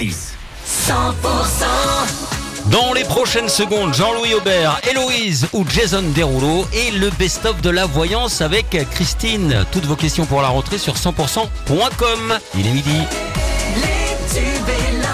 100% 100% Dans les prochaines secondes, Jean-Louis Aubert, Héloïse ou Jason Derulo et le best-of de la voyance avec Christine. Toutes vos questions pour la rentrée sur 100%.com. Il est midi. Les tubes et l'info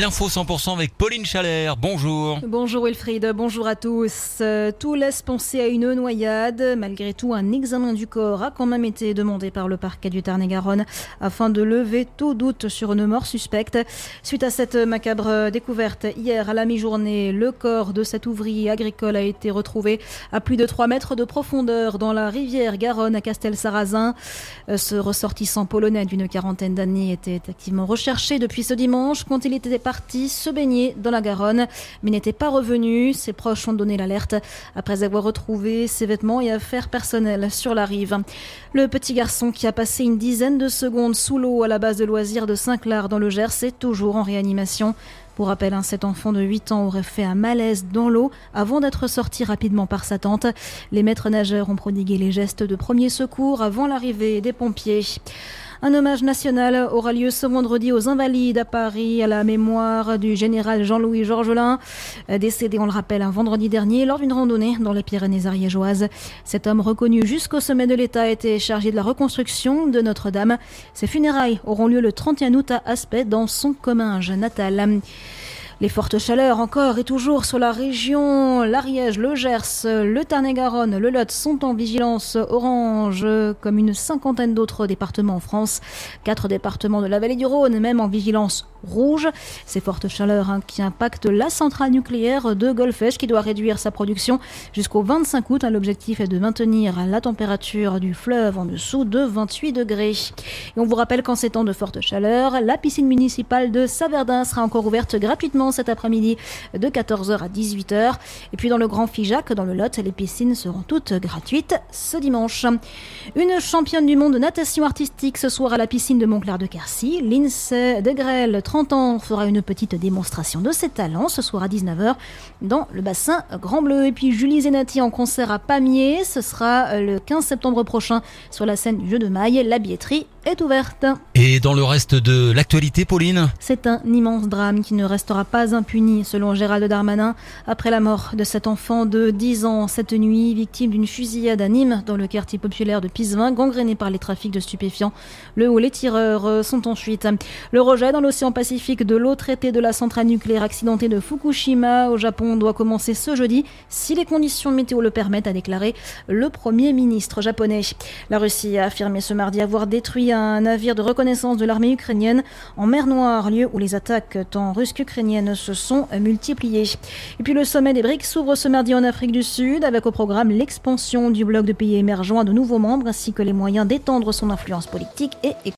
L'info 100% avec Pauline Chalère. Bonjour. Bonjour Wilfried, bonjour à tous. Euh, tout laisse penser à une noyade. Malgré tout, un examen du corps a quand même été demandé par le parquet du Tarn-et-Garonne afin de lever tout doute sur une mort suspecte. Suite à cette macabre découverte, hier à la mi-journée, le corps de cet ouvrier agricole a été retrouvé à plus de 3 mètres de profondeur dans la rivière Garonne à Castel-Sarrazin. Euh, ce ressortissant polonais d'une quarantaine d'années était activement recherché depuis ce dimanche quand il était parti se baigner dans la Garonne, mais n'était pas revenu. Ses proches ont donné l'alerte après avoir retrouvé ses vêtements et affaires personnelles sur la rive. Le petit garçon qui a passé une dizaine de secondes sous l'eau à la base de loisirs de Saint-Clar dans le Gers est toujours en réanimation. Pour rappel, hein, cet enfant de 8 ans aurait fait un malaise dans l'eau avant d'être sorti rapidement par sa tante. Les maîtres nageurs ont prodigué les gestes de premier secours avant l'arrivée des pompiers. Un hommage national aura lieu ce vendredi aux Invalides à Paris à la mémoire du général Jean-Louis Georgelin, décédé, on le rappelle, un vendredi dernier lors d'une randonnée dans les Pyrénées ariégeoises. Cet homme reconnu jusqu'au sommet de l'État était chargé de la reconstruction de Notre-Dame. Ses funérailles auront lieu le 31 août à Aspect dans son Comminges natal. Les fortes chaleurs encore et toujours sur la région, l'Ariège, le Gers, le Tarn-et-Garonne, le Lot sont en vigilance orange, comme une cinquantaine d'autres départements en France. Quatre départements de la vallée du Rhône, même en vigilance rouge. Ces fortes chaleurs hein, qui impactent la centrale nucléaire de Golfech qui doit réduire sa production jusqu'au 25 août. Hein, l'objectif est de maintenir la température du fleuve en dessous de 28 degrés. Et on vous rappelle qu'en ces temps de forte chaleur, la piscine municipale de Saverdin sera encore ouverte gratuitement cet après-midi de 14h à 18h. Et puis dans le Grand Figeac, dans le Lot, les piscines seront toutes gratuites ce dimanche. Une championne du monde de natation artistique ce soir à la piscine de Montclair de Quercy, Lindsay Degrelle, 30 ans, fera une petite démonstration de ses talents ce soir à 19h dans le bassin Grand Bleu. Et puis Julie Zenati en concert à Pamiers, ce sera le 15 septembre prochain sur la scène du jeu de maille. La billetterie est ouverte. Et dans le reste de l'actualité, Pauline C'est un immense drame qui ne restera pas impuni, selon Gérald Darmanin, après la mort de cet enfant de 10 ans cette nuit, victime d'une fusillade à Nîmes, dans le quartier populaire de Pisevin, gangréné par les trafics de stupéfiants. Le haut, les tireurs sont en fuite. Le rejet dans l'océan Pacifique de l'eau traitée de la centrale nucléaire accidentée de Fukushima au Japon doit commencer ce jeudi, si les conditions météo le permettent, a déclaré le Premier ministre japonais. La Russie a affirmé ce mardi avoir détruit un navire de reconnaissance de l'armée ukrainienne en mer Noire, lieu où les attaques tant russes qu'ukrainiennes se sont multipliées. Et puis le sommet des BRICS s'ouvre ce mardi en Afrique du Sud avec au programme l'expansion du bloc de pays émergents à de nouveaux membres ainsi que les moyens d'étendre son influence politique et économique.